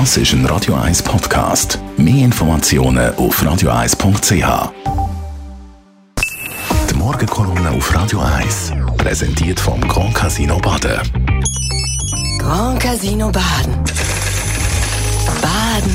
Das ist ein Radio 1 Podcast. Mehr Informationen auf radio1.ch. Die Morgenkolumne auf Radio 1 präsentiert vom Grand Casino Baden. Grand Casino Baden. Baden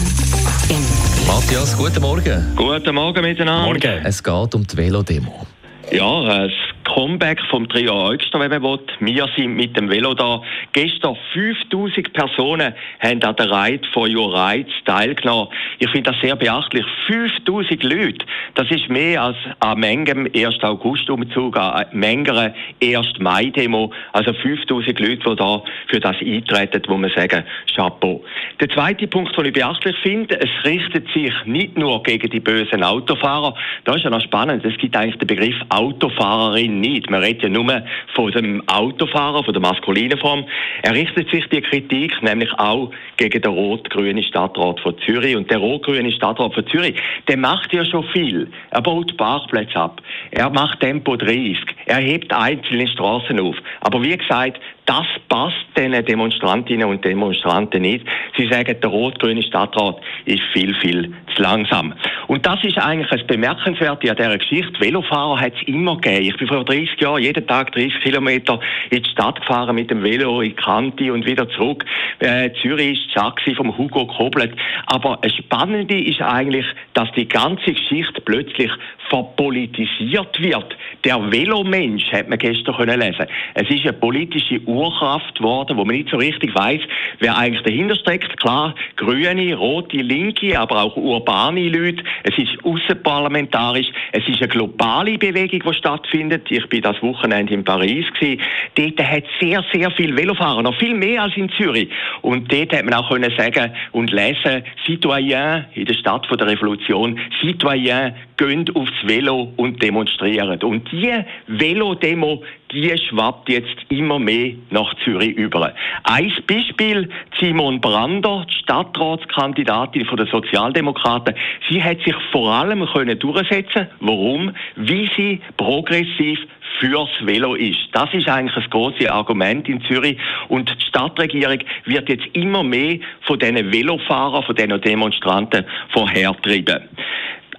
im. Matthias, guten Morgen. Guten Morgen miteinander. Es geht um die Velodemo. Ja, das Comeback vom Trio Eugster, wenn man will. Wir sind mit dem Velo da. Gestern 5000 Personen haben an der Ride for Your Rides teilgenommen. Ich finde das sehr beachtlich. 5000 Leute. Das ist mehr als an manchem 1. August-Umzug, an manchem 1. Mai-Demo. Also 5000 Leute, die da für das eintreten, wo man sagen, Chapeau. Der zweite Punkt, den ich beachtlich finde, es richtet sich nicht nur gegen die bösen Autofahrer. Da ist ja noch spannend. Es gibt eigentlich den Begriff Autofahrerin nicht. Man redet ja nur von dem Autofahrer, von der maskulinen Form. Er richtet sich die Kritik nämlich auch gegen den rot-grünen Stadtrat von Zürich. Und der rot-grüne Stadtrat von Zürich, der macht ja schon viel. Er baut Parkplätze ab. Er macht Tempo 30. Er hebt einzelne Straßen auf. Aber wie gesagt, das passt den Demonstrantinnen und Demonstranten nicht. Sie sagen, der rot-grüne Stadtrat ist viel, viel zu langsam. Und das ist eigentlich das Bemerkenswerte an dieser Geschichte. Velofahrer hat es immer gegeben. Ich bin vor 30 Jahren jeden Tag 30 Kilometer in die Stadt gefahren mit dem Velo in Kanti und wieder zurück. Äh, Zürich war die vom Hugo Koblet. Aber das Spannende ist eigentlich, dass die ganze Geschichte plötzlich verpolitisiert wird. Der Velomensch, hat man gestern können lesen. Es ist eine politische Urkraft geworden, wo man nicht so richtig weiß, wer eigentlich dahinter steckt. Klar, Grüne, Rote, Linke, aber auch urbane Leute. Es ist außenparlamentarisch. Es ist eine globale Bewegung, die stattfindet. Ich bin das Wochenende in Paris gewesen. Dort hat sehr, sehr viel Velofahrer, noch viel mehr als in Zürich. Und dort hat man auch können sagen und lesen, Citoyen in der Stadt der Revolution, Citoyen gehen aufs Velo und demonstrieren. Und die Velodemo, die schwappt jetzt immer mehr nach Zürich über. Ein Beispiel, Simon Brander, die Stadtratskandidatin der Sozialdemokraten. Sie hat sich vor allem können durchsetzen. Warum? Wie sie progressiv fürs Velo ist. Das ist eigentlich das große Argument in Zürich. Und die Stadtregierung wird jetzt immer mehr von diesen Velofahrern, von diesen Demonstranten vorhertrieben.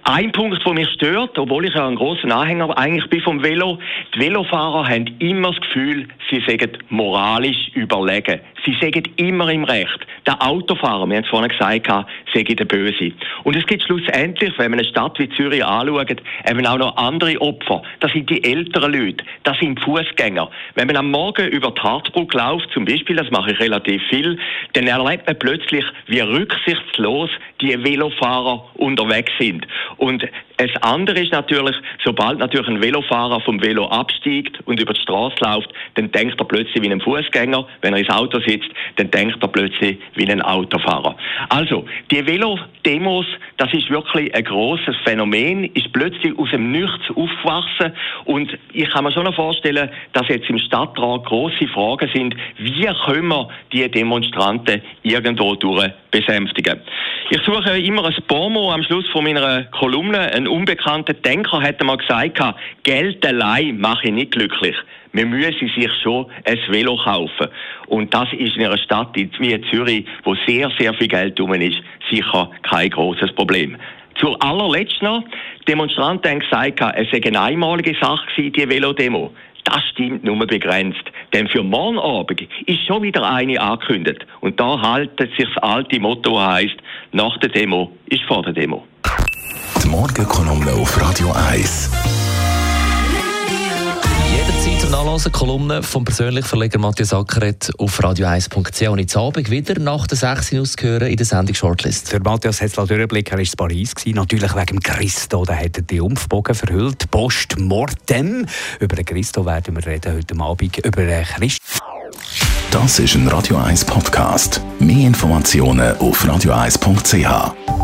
Ein Punkt, der mich stört, obwohl ich ja ein großer Anhänger eigentlich bin vom Velo, die Velofahrer haben immer das Gefühl, sie seien moralisch überlegen. Sie sagen immer im Recht. Der Autofahrer, wir haben es vorhin gesagt, sei der Böse. Und es gibt schlussendlich, wenn man eine Stadt wie Zürich anschaut, eben auch noch andere Opfer. Das sind die älteren Leute, das sind Fußgänger. Wenn man am Morgen über die Hartbrücke läuft, zum Beispiel, das mache ich relativ viel, dann erlebt man plötzlich, wie rücksichtslos die Velofahrer unterwegs sind. Und das andere ist natürlich, sobald natürlich ein Velofahrer vom Velo absteigt und über die Straße läuft, dann denkt er plötzlich wie ein Fußgänger. Wenn er ins Auto sitzt, dann denkt er plötzlich wie ein Autofahrer. Also, die Velodemos, das ist wirklich ein großes Phänomen, ist plötzlich aus dem Nichts aufgewachsen und ich kann mir schon vorstellen, dass jetzt im Stadtrat große Fragen sind, wie können wir die Demonstranten irgendwo durch besänftigen. Ich suche immer ein Pomo am Schluss von meiner Kolumne. Ein unbekannter Denker hat mal gesagt, Geld allein mache ich nicht glücklich. Man müsse sich schon ein Velo kaufen. Und das ist in einer Stadt wie Zürich, wo sehr, sehr viel Geld drum ist, sicher kein großes Problem. Zur allerletzt noch, Demonstranten haben gesagt, es sei eine einmalige Sache die Velodemo. Das stimmt nur begrenzt. Denn für morgen Abend ist schon wieder eine angekündigt. Und da haltet sich das alte Motto, heisst, nach der Demo ist vor der Demo. Die Morgenkolumne auf Radio 1. Jederzeit zum Nachlesen Kolumne vom persönlichen Verleger Matthias Ackeret auf radio1.ch und jetzt Abend wieder nach der 6 ausgehören in der Sendung Shortlist. Der Matthias hat es durchblicken, er war in Paris, gewesen, natürlich wegen Christo, da hat die Umfbogen verhüllt, Post Mortem. Über den Christo werden wir reden heute Abend, über Christ. Das ist ein Radio 1 Podcast. Mehr Informationen auf radio1.ch.